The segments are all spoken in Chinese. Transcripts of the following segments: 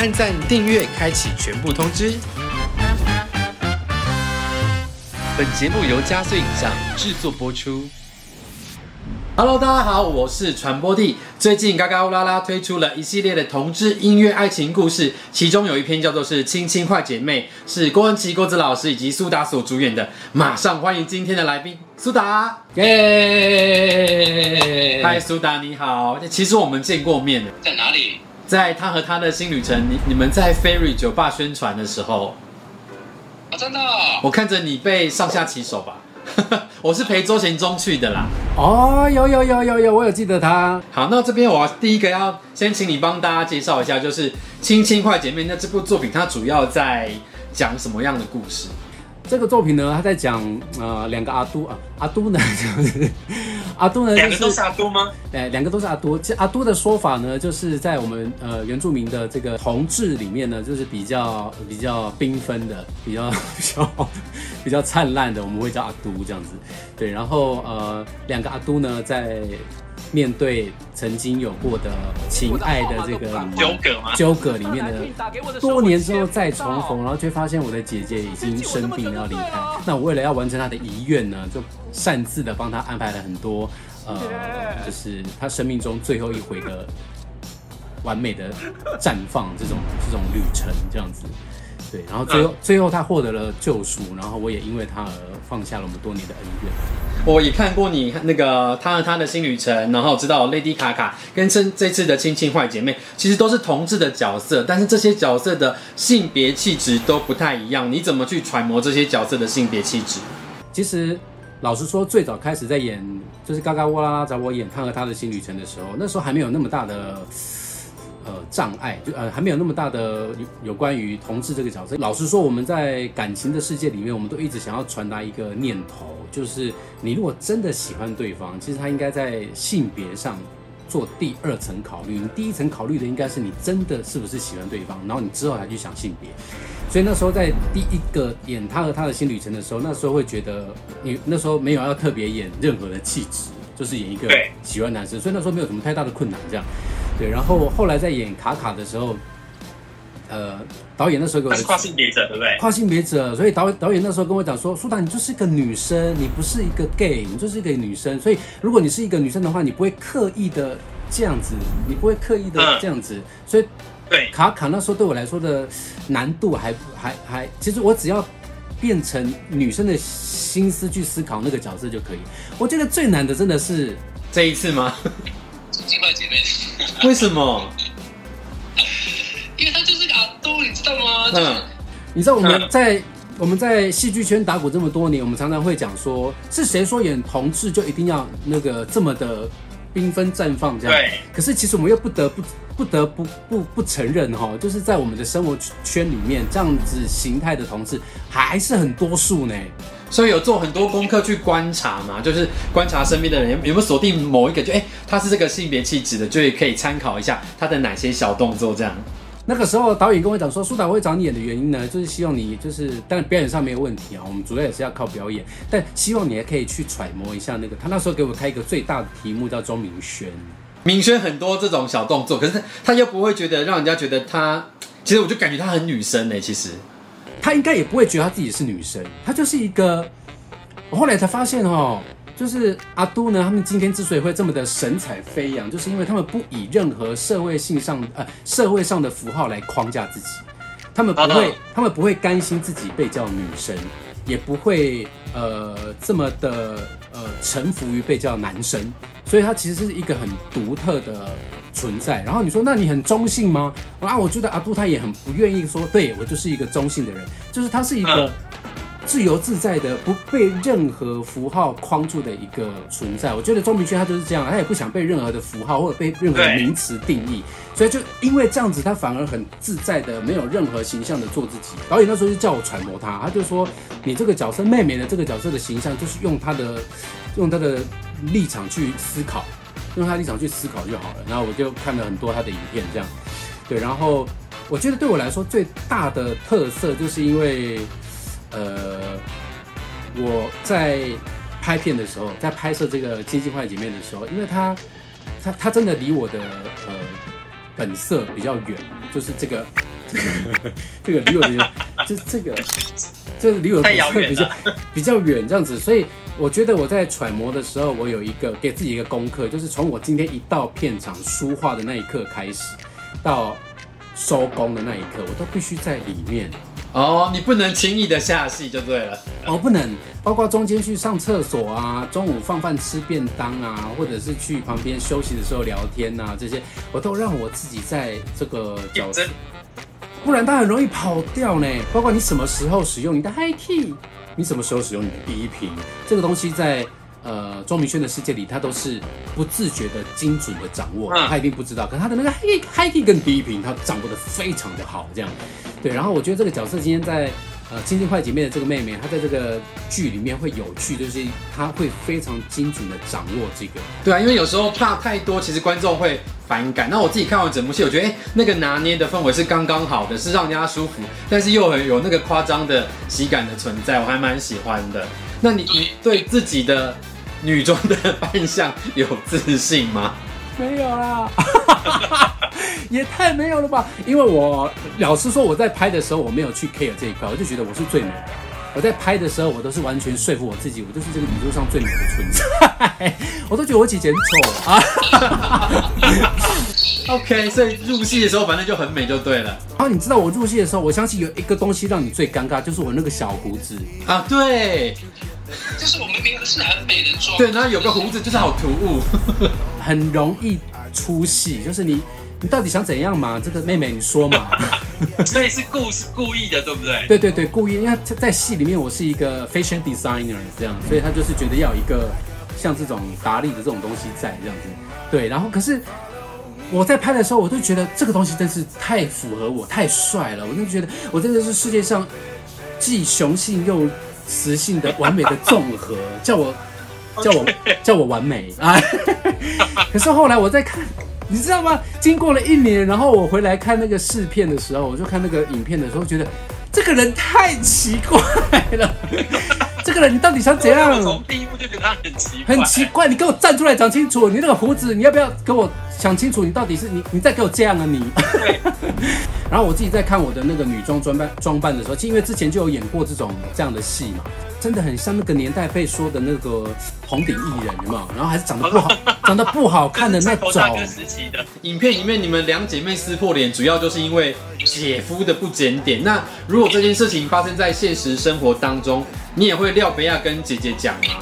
按赞、订阅、开启全部通知。本节目由加速影像制作播出。Hello，大家好，我是传播帝。最近嘎嘎乌拉拉推出了一系列的同志音乐爱情故事，其中有一篇叫做是《亲亲坏姐妹》，是郭文琪郭子老师以及苏达所主演的。马上欢迎今天的来宾苏达。耶！嗨，苏达你好。其实我们见过面的，在哪里？在他和他的新旅程，你你们在 Ferry 酒吧宣传的时候，啊，真的哦？我看着你被上下其手吧。我是陪周贤忠去的啦。哦，有有有有有，我有记得他。好，那这边我要第一个要先请你帮大家介绍一下，就是《亲亲快姐妹》那这部作品，它主要在讲什么样的故事？这个作品呢，他在讲呃两个阿都啊，阿都呢就是 阿都呢，两个都是阿都吗？哎，两个都是阿都。其实阿都的说法呢，就是在我们呃原住民的这个同志里面呢，就是比较比较缤纷的，比较 比较 比较灿烂的，我们会叫阿都这样子。对，然后呃两个阿都呢，在面对曾经有过的情爱的这个纠葛吗？纠葛里面的多年之后再重逢，然后却发现我的姐姐已经生病要离开。那我为了要完成她的遗愿呢，就擅自的帮她安排了很多，呃，就是她生命中最后一回的完美的绽放这种这种旅程这样子。对，然后最后最后他获得了救赎，然后我也因为他而放下了我们多年的恩怨。我也看过你那个他和他的新旅程，然后知道 Lady 卡卡跟这这次的亲亲坏姐妹，其实都是同志的角色，但是这些角色的性别气质都不太一样。你怎么去揣摩这些角色的性别气质？其实老实说，最早开始在演就是嘎嘎哇啦啦找我演他和他的新旅程的时候，那时候还没有那么大的呃障碍，就呃还没有那么大的有有关于同志这个角色。老实说，我们在感情的世界里面，我们都一直想要传达一个念头，就是你如果真的喜欢对方，其实他应该在性别上。做第二层考虑，你第一层考虑的应该是你真的是不是喜欢对方，然后你之后才去想性别。所以那时候在第一个演他和他的新旅程的时候，那时候会觉得你那时候没有要特别演任何的气质，就是演一个喜欢男生，所以那时候没有什么太大的困难这样。对，然后后来在演卡卡的时候，呃，导演那时候给我是跨性别者，对不对？跨性别者，所以导导演那时候跟我讲说，苏达你就是一个女生，你不是一个 gay，你就是一个女生，所以如果你是一个女生的话，你不会刻意的这样子，你不会刻意的嗯这样子，所以对，卡卡那时候对我来说的难度还还还，其实我只要变成女生的心思去思考那个角色就可以。我觉得最难的真的是这一次吗？亲亲坏姐妹，为什么？因为他就是个阿杜，你知道吗？就是嗯，你知道我们嗯在、我们在戏剧圈打鼓这么多年，我们常常会讲说，是谁说演同志就一定要那个这么的缤纷绽放这样？对。可是其实我们又不得不不得不不不承认哈，就是在我们的生活圈里面，这样子形态的同志还是很多数呢。所以有做很多功课去观察嘛，就是观察身边的人有有没有锁定某一个，就哎、他是这个性别气质的，就可以参考一下他的哪些小动作这样。那个时候导演跟我讲说，苏导会找你演的原因呢，就是希望你就是，当然表演上没有问题啊，我们主要也是要靠表演，但希望你还可以去揣摩一下那个。他那时候给我开一个最大的题目叫周明轩。明轩很多这种小动作，可是他又不会觉得让人家觉得他，其实我就感觉他很女生呢、其实，她应该也不会觉得他自己是女生，他就是一个。我后来才发现哦，就是阿都呢，他们今天之所以会这么的神采飞扬，就是因为他们不以任何社会性上呃社会上的符号来框架自己，他们不会哦，他们不会甘心自己被叫女生，也不会呃这么的呃臣服于被叫男生，所以他其实是一个很独特的存在。然后你说，那你很中性吗？啊，我觉得阿杜他也很不愿意说，对我就是一个中性的人，就是他是一个嗯自由自在的，不被任何符号框住的一个存在。我觉得钟明轩他就是这样，他也不想被任何的符号或者被任何的名词定义，所以就因为这样子，他反而很自在的，没有任何形象的做自己。导演那时候就叫我揣摩他，他就说你这个角色妹妹的这个角色的形象，就是用他的用他的立场去思考，用他的立场去思考就好了。然后我就看了很多他的影片，这样。对，然后我觉得对我来说最大的特色，就是因为呃我在拍片的时候，在拍摄这个《金星坏姐妹》的时候，因为她她她真的离我的呃本色比较远，就是这个 这个离我的就这个这个离我的比较了比较远这样子，所以我觉得我在揣摩的时候，我有一个给自己一个功课，就是从我今天一到片场书画的那一刻开始，到收工的那一刻，我都必须在里面。哦，你不能轻易的下戏就对了。哦，不能，包括中间去上厕所啊，中午放饭吃便当啊，或者是去旁边休息的时候聊天啊，这些我都让我自己在这个角色，不然它很容易跑掉呢。包括你什么时候使用你的 high key，你什么时候使用你的第一瓶，这个东西在呃庄明轩的世界里，他都是不自觉的精准的掌握，嗯他一定不知道，可他的那个 high high key 跟第一瓶，他掌握的非常的好，这样。对，然后我觉得这个角色今天在呃《亲亲坏姐妹》的这个妹妹，她在这个剧里面会有趣，就是她会非常精准的掌握这个。对啊，因为有时候怕太多，其实观众会反感。那我自己看完整部戏，我觉得哎、那个拿捏的氛围是刚刚好的，是让人家舒服，但是又很有那个夸张的喜感的存在，我还蛮喜欢的。那你你对自己的女装的 扮相有自信吗？没有啦，也太没有了吧！因为我老实说，我在拍的时候我没有去 care 这一块，我就觉得我是最美的。我在拍的时候，我都是完全说服我自己，我就是这个宇宙上最美的存在。我都觉得我姐姐很丑啊。OK，所以入戏的时候反正就很美就对了然后你知道我入戏的时候，我相信有一个东西让你最尴尬，就是我那个小胡子。啊。对就是我们明明是很美的妆，对，然后有个胡子就是好突兀。很容易出戏，就是你你到底想怎样嘛？这个妹妹你说嘛？所以是故是故意的，对不对？对对对，故意，因为在在戏里面我是一个 fashion designer 这样，所以他就是觉得要有一个像这种达利的这种东西在这样子。对，然后可是我在拍的时候，我就觉得这个东西真是太符合我，太帅了，我就觉得我真的是世界上既雄性又雌性的完美的综合，叫我叫我叫我完美啊！可是后来我在看，你知道吗？经过了一年，然后我回来看那个试片的时候，我就看那个影片的时候，觉得这个人太奇怪了。这个人你到底想怎样我？从第一部就觉得他很奇怪，很奇怪，你给我站出来讲清楚，你那个胡子，你要不要给我想清楚？你到底是你，你再给我这样啊你？对，然后我自己在看我的那个女装装扮装扮的时候，其实因为之前就有演过这种这样的戏嘛，真的很像那个年代被说的那个红顶艺人，有没有？然后还是长得不好，长得不好看的那种。时期的，影片里面你们两姐妹撕破脸，主要就是因为姐夫的不检点。那如果这件事情发生在现实生活当中，你也会廖北亚跟姐姐讲吗？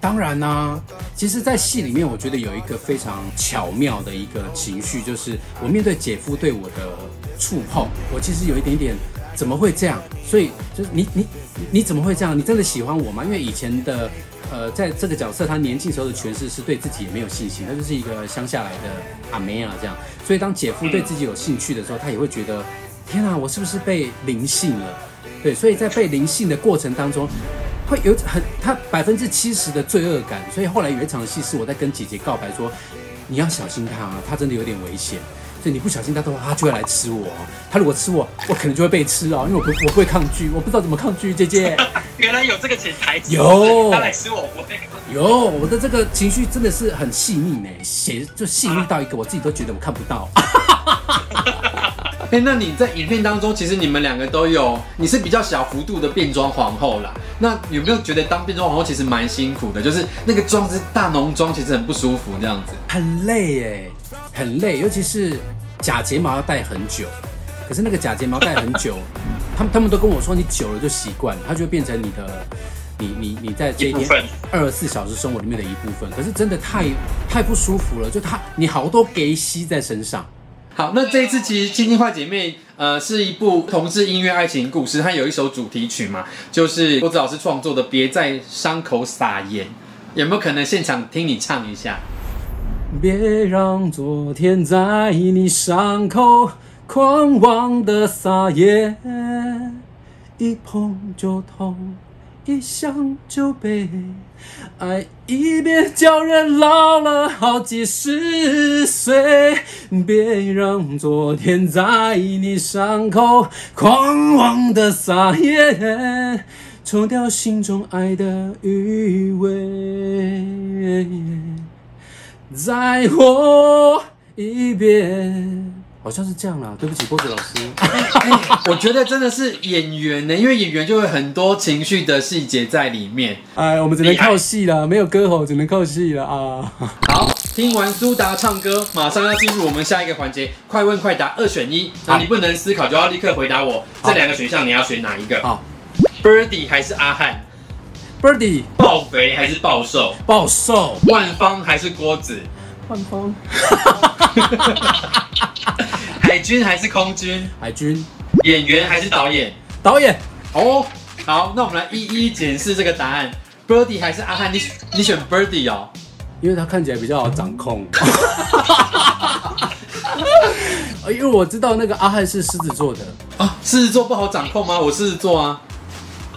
当然啦、其实，在戏里面，我觉得有一个非常巧妙的一个情绪，就是我面对姐夫对我的触碰，我其实有一点点怎么会这样？所以就是你你你怎么会这样？你真的喜欢我吗？因为以前的呃，在这个角色他年轻时候的诠释是对自己也没有信心，他就是一个乡下来的阿梅啊这样。所以当姐夫对自己有兴趣的时候，他也会觉得天啊，我是不是被灵性了？对，所以在被灵性的过程当中，会有很他百分之七十的罪恶感，所以后来有一场戏是我在跟姐姐告白说，你要小心他，他真的有点危险。所以你不小心他的话，他就会来吃我。他如果吃我，我可能就会被吃哦，因为我不我不会抗拒，我不知道怎么抗拒。姐姐，原来有这个潜台词，有他来吃我不会。有我的这个情绪真的是很细腻呢，写就细腻到一个我自己都觉得我看不到。哎、那你在影片当中，其实你们两个都有，你是比较小幅度的变装皇后啦。那有没有觉得当变装皇后其实蛮辛苦的？就是那个妆是大浓妆，其实很不舒服这样子。很累耶，很累，尤其是假睫毛要戴很久。可是那个假睫毛戴很久，他们他们都跟我说，你久了就习惯了，它就会变成你的，你你你在这一天二十四小时生活里面的一部分。可是真的太太不舒服了，就它你好多给吸在身上。好，那这一次其实《亲亲坏姐妹》呃是一部同志音乐爱情故事，它有一首主题曲嘛，就是郭子老师创作的《别在伤口撒盐》，有没有可能现场听你唱一下？别让昨天在你伤口狂妄的撒野，一碰就痛，一想就悲，爱一遍叫人老了好几十岁。别让昨天在你伤口狂妄的撒野，抽掉心中爱的余味。再活一遍，好像是这样啦。对不起，波子老师。我觉得真的是演员呢，因为演员就会很多情绪的细节在里面。哎，我们只能靠戏了，没有歌喉，只能靠戏了啊。好，听完苏达唱歌，马上要进入我们下一个环节，快问快答，二选一。那你不能思考，就要立刻回答我。这两个选项你要选哪一个？好，Birdy 还是阿汉？，Birdy 暴肥还是暴瘦？暴瘦，万方还是郭子？万芳，海军还是空军？海军演员还是导演？导演，哦，好，那我们来一一检视这个答案。Birdy 还是阿汉？你你选 Birdy 哦。因为他看起来比较好掌控。因为我知道那个阿汉是狮子座的，啊，狮子座不好掌控吗？我狮子座啊。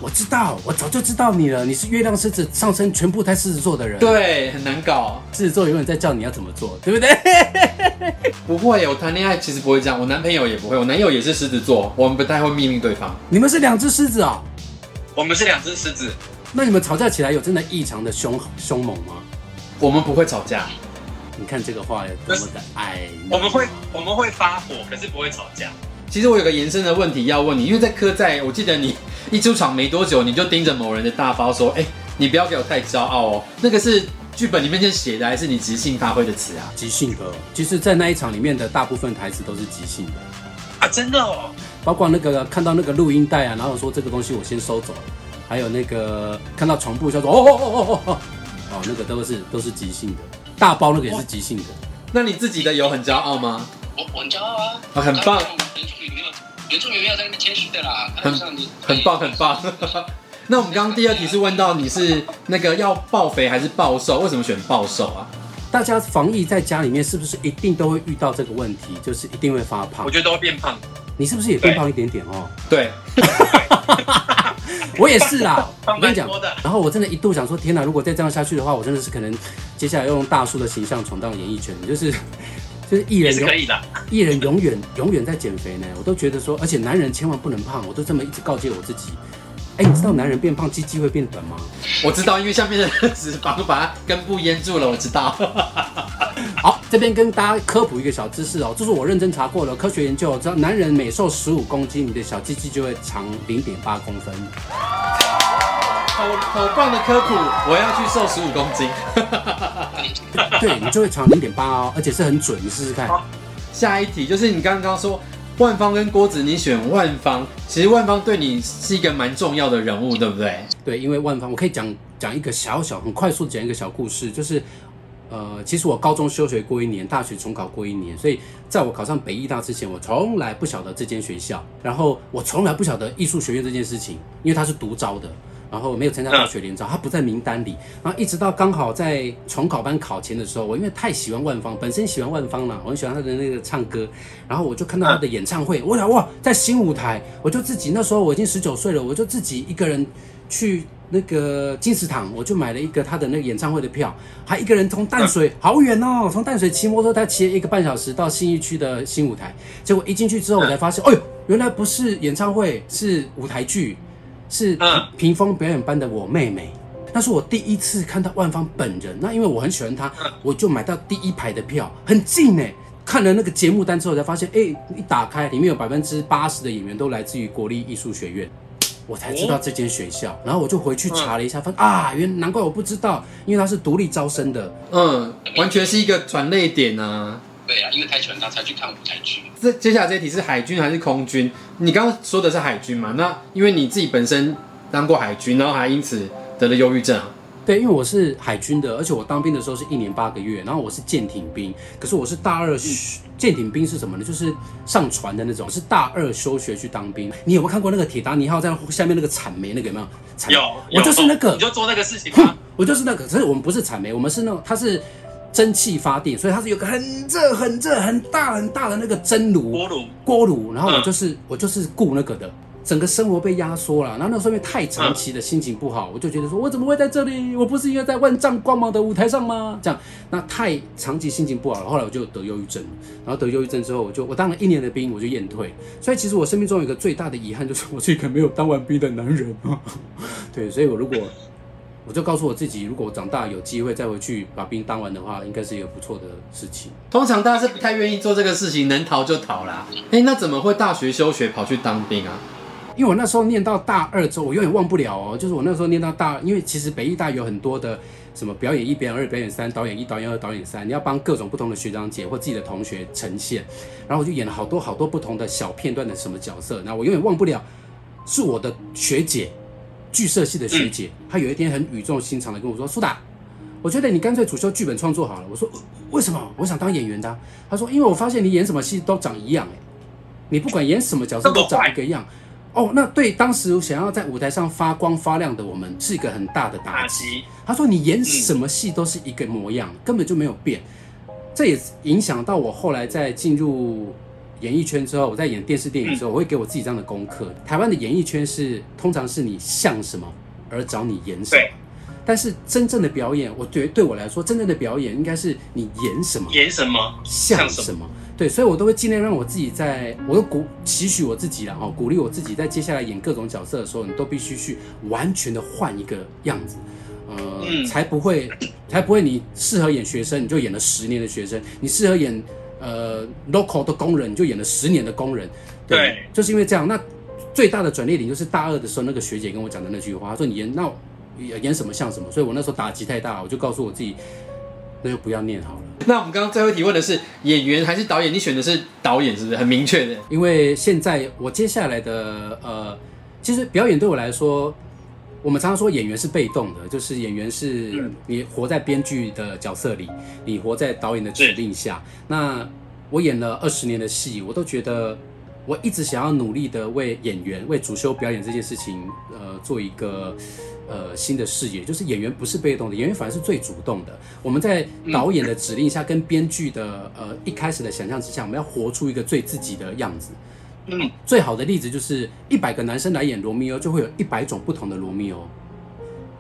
我知道，我早就知道你了。你是月亮狮子上升全部在狮子座的人，，对，很难搞。狮子座永远在叫你要怎么做，对不对？不会，我谈恋爱其实不会这样，我男朋友也不会，我男友也是狮子座，我们不太会命令对方。你们是两只狮子啊、我们是两只狮子，那你们吵架起来有真的异常的凶凶猛吗？我们不会吵架，你看这个话有多么的爱，我们会我们会发火，可是不会吵架。其实我有个延伸的问题要问你，因为在科在，我记得你一出场没多久，你就盯着某人的大包说：“哎、你不要给我太骄傲哦。”那个是剧本里面就写的，还是你即兴发挥的词啊？即兴的。其实，在那一场里面的大部分台词都是即兴的，啊，真的哦，包括那个看到那个录音带啊，然后说这个东西我先收走了，还有那个看到床铺叫做哦哦哦哦哦哦，哦那个都是都是即兴的，大包那个也是即兴的。那你自己的有很骄傲吗？我我很骄傲啊，啊很棒原住民没有原住民没有在那边谦虚的啦，很上你很棒，很棒。那我们刚刚第二题是问到你是那个要暴肥还是暴瘦？为什么选暴瘦啊？大家防疫在家里面是不是一定都会遇到这个问题？就是一定会发胖我。觉得都会变胖。你是不是也变胖一点点哦？对，我也是啦。我跟你讲然后我真的一度想说，天哪！如果再这样下去的话，我真的是可能接下来要用大叔的形象闯荡演艺圈，就是就是艺人是可以的，艺人永远 永远在减肥呢。我都觉得说，而且男人千万不能胖，我都这么一直告诫我自己。哎，你知道男人变胖鸡鸡会变短吗？我知道，因为下面的脂肪把它根部淹住了，我知道。好，这边跟大家科普一个小知识哦，这是我认真查过的科学研究，知道男人每瘦十五公斤，你的小鸡鸡就会长零点八公分。好好棒的科普，我要去瘦十五公斤。对你就会长零点八哦，而且是很准，你试试看。下一题就是你刚刚说万方跟郭子，你选万方，其实万方对你是一个蛮重要的人物，对不对？对，因为万方，我可以讲讲一个小小很快速地讲一个小故事，就是呃，其实我高中休学过一年，大学重考过一年，所以在我考上北艺大之前，我从来不晓得这间学校，然后我从来不晓得艺术学院这件事情，因为它是独招的。然后没有参加大学联招，他不在名单里。然后一直到刚好在重考班考前的时候，我因为太喜欢万芳，本身喜欢万芳了，我很喜欢他的那个唱歌，然后我就看到他的演唱会，我想哇，在新舞台，我就自己那时候我已经十九岁了，我就自己一个人去那个金石堂，我就买了一个他的那个演唱会的票，还一个人从淡水好远哦，从淡水骑摩托车骑了一个半小时到新义区的新舞台，结果一进去之后，我才发现，哎呦，原来不是演唱会，是舞台剧，是嗯屏风表演班的我妹妹。那是我第一次看到万芳本人，那因为我很喜欢她，我就买到第一排的票，很近哎。看了那个节目单之后，才发现，哎、一打开里面有百分之八十的演员都来自于国立艺术学院，我才知道这间学校。然后我就回去查了一下，发现啊，原难怪我不知道，因为它是独立招生的。嗯，完全是一个转类点啊。对啊，因为太喜欢他才去看舞台剧。这接下来这一题是海军还是空军？你刚刚说的是海军嘛？那因为你自己本身当过海军，然后还因此得了忧郁症啊。对，因为我是海军的，而且我当兵的时候是一年八个月，然后我是舰艇兵，可是我是大二休舰艇兵是什么呢？就是上船的那种，是大二休学去当兵。你有没有看过那个铁达尼号在下面那个铲煤那个有没有？铲有，我就是那个你，就做那个事情哼吗？我就是那个，可是我们不是铲煤，我们是那种它是蒸汽发电，所以它是有个很热、很热、很大、很大的那个蒸炉锅炉，锅炉，然后我嗯就是、我就是雇那个的。整个生活被压缩了，然后那时候因为太长期的心情不好，我就觉得说，我怎么会在这里？我不是应该在万丈光芒的舞台上吗？这样，那太长期心情不好了，后来我就得忧郁症了，然后得忧郁症之后，我就我当了一年的兵，我就验退，所以其实我生命中有一个最大的遗憾，就是我是一个没有当完兵的男人。对，所以我如果我就告诉我自己，如果我长大有机会再回去把兵当完的话，应该是一个不错的事情。通常大家是不太愿意做这个事情，能逃就逃啦。哎，那怎么会大学休学跑去当兵啊？因为我那时候念到大二之后，我永远忘不了哦。就是我那时候念到大，因为其实北艺大有很多的什么表演一、表演二、表演三、导演一、导演二、导演三，你要帮各种不同的学长姐或自己的同学呈现。然后我就演了好多好多不同的小片段的什么角色。那我永远忘不了，是我的学姐，剧社系的学姐，她有一天很语重心长的跟我说：“苏打，我觉得你干脆主修剧本创作好了。”我说：“为什么？我想当演员的。”她说：“因为我发现你演什么戏都长一样，哎，你不管演什么角色都长一个样。”哦，那对当时想要在舞台上发光发亮的我们是一个很大的打击。他说：“你演什么戏都是一个模样，根本就没有变。”这也影响到我后来在进入演艺圈之后，我在演电视电影之后，我会给我自己这样的功课。台湾的演艺圈是通常是你像什么而找你演什么，但是真正的表演，我觉得对我来说，真正的表演应该是你演什么，演什么像什么。对，所以我都会尽量让我自己在，我都鼓期许我自己了哈，鼓励我自己在接下来演各种角色的时候，你都必须去完全的换一个样子，呃，才不会，才不会你适合演学生，你就演了十年的学生；你适合演呃 local 的工人，就演了十年的工人。对，就是因为这样。那最大的转捩点就是大二的时候，那个学姐跟我讲的那句话，她说你演那演什么像什么，所以我那时候打击太大，我就告诉我自己。那就不要念好了。那我们刚刚最后提问的是演员还是导演？你选的是导演，是不是很明确的？因为现在我接下来的呃，其实表演对我来说，我们常常说演员是被动的，就是演员是你活在编剧的角色里，你活在导演的指令下。那我演了二十年的戏，我都觉得我一直想要努力的为演员、为主修表演这件事情，呃，做一个。呃，新的视野就是演员不是被动的，演员反而是最主动的。我们在导演的指令下，跟编剧的呃一开始的想象之下，我们要活出一个最自己的样子。嗯，最好的例子就是一百个男生来演罗密欧，就会有一百种不同的罗密欧。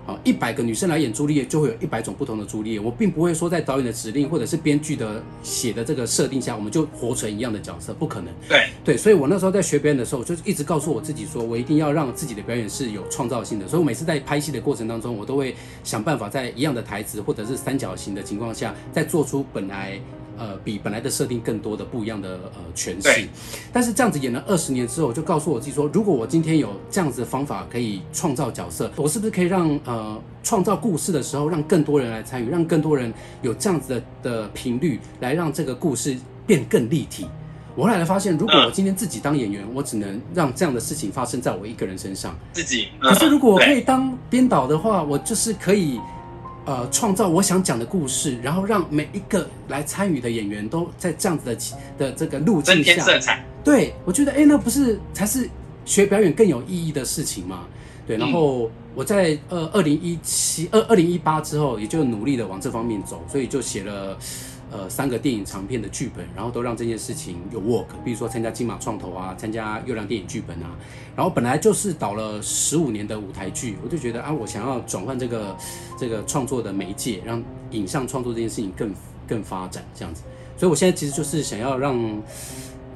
好，一百个女生来演朱丽叶，就会有一百种不同的朱丽叶。我并不会说在导演的指令或者是编剧的写的这个设定下，我们就活成一样的角色，不可能。对对，所以我那时候在学表演的时候，我就一直告诉我自己，说我一定要让自己的表演是有创造性的。所以我每次在拍戏的过程当中，我都会想办法在一样的台词或者是三角形的情况下，再做出本来。呃，比本来的设定更多的不一样的呃诠释，但是这样子演了二十年之后，我就告诉我自己说，如果我今天有这样子的方法可以创造角色，我是不是可以让呃创造故事的时候让更多人来参与，让更多人有这样子的的频率，来让这个故事变更立体？我后来发现，如果我今天自己当演员，我只能让这样的事情发生在我一个人身上，自己。可是如果我可以当编导的话，我就是可以。呃，创造我想讲的故事，然后让每一个来参与的演员都在这样子的的这个路径下，色彩。对我觉得，哎，那不是才是学表演更有意义的事情吗？对，然后我在呃二零一七二二零一八之后，也就努力的往这方面走，所以就写了。呃，三个电影长片的剧本，然后都让这件事情有 work。比如说参加金马创投啊，参加月亮电影剧本啊。然后本来就是导了十五年的舞台剧，我就觉得啊，我想要转换这个这个创作的媒介，让影像创作这件事情更更发展这样子。所以我现在其实就是想要让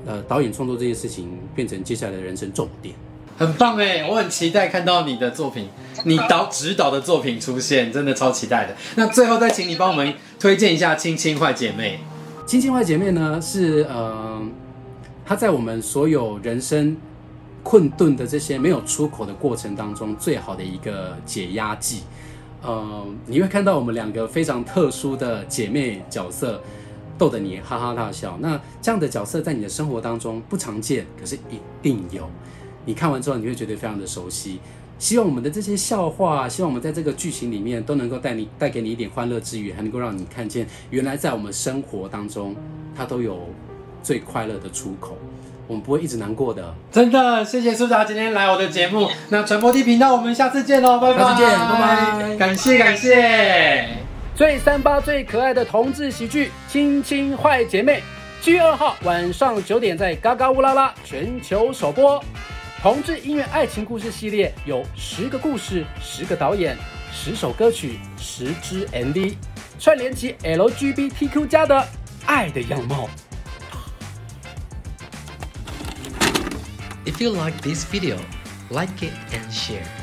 呃导演创作这件事情变成接下来的人生重点。很棒哎，我很期待看到你的作品，你导指导的作品出现，真的超期待的。那最后再请你帮我们推荐一下《亲亲坏姐妹》。《亲亲坏姐妹》呢是呃，它在我们所有人生困顿的这些没有出口的过程当中，最好的一个解压剂。呃，你会看到我们两个非常特殊的姐妹角色，逗得你哈哈大笑。那这样的角色在你的生活当中不常见，可是一定有。你看完之后，你会觉得非常的熟悉。希望我们的这些笑话，希望我们在这个剧情里面都能够带你带给你一点欢乐之余，还能够让你看见，原来在我们生活当中，它都有最快乐的出口。我们不会一直难过的。真的，谢谢苏达今天来我的节目。那传播地频道，我们下次见喽，拜拜。下次见，拜拜。感谢感谢。最三八最可爱的同志喜剧《亲亲坏姐妹》，七月二号晚上九点在嘎嘎乌拉拉全球首播。同志音乐爱情故事系列有十个故事、十个导演、十首歌曲、十支 MV，串联起 LGBTQ 家的爱的样貌。If you like this video, like it and share.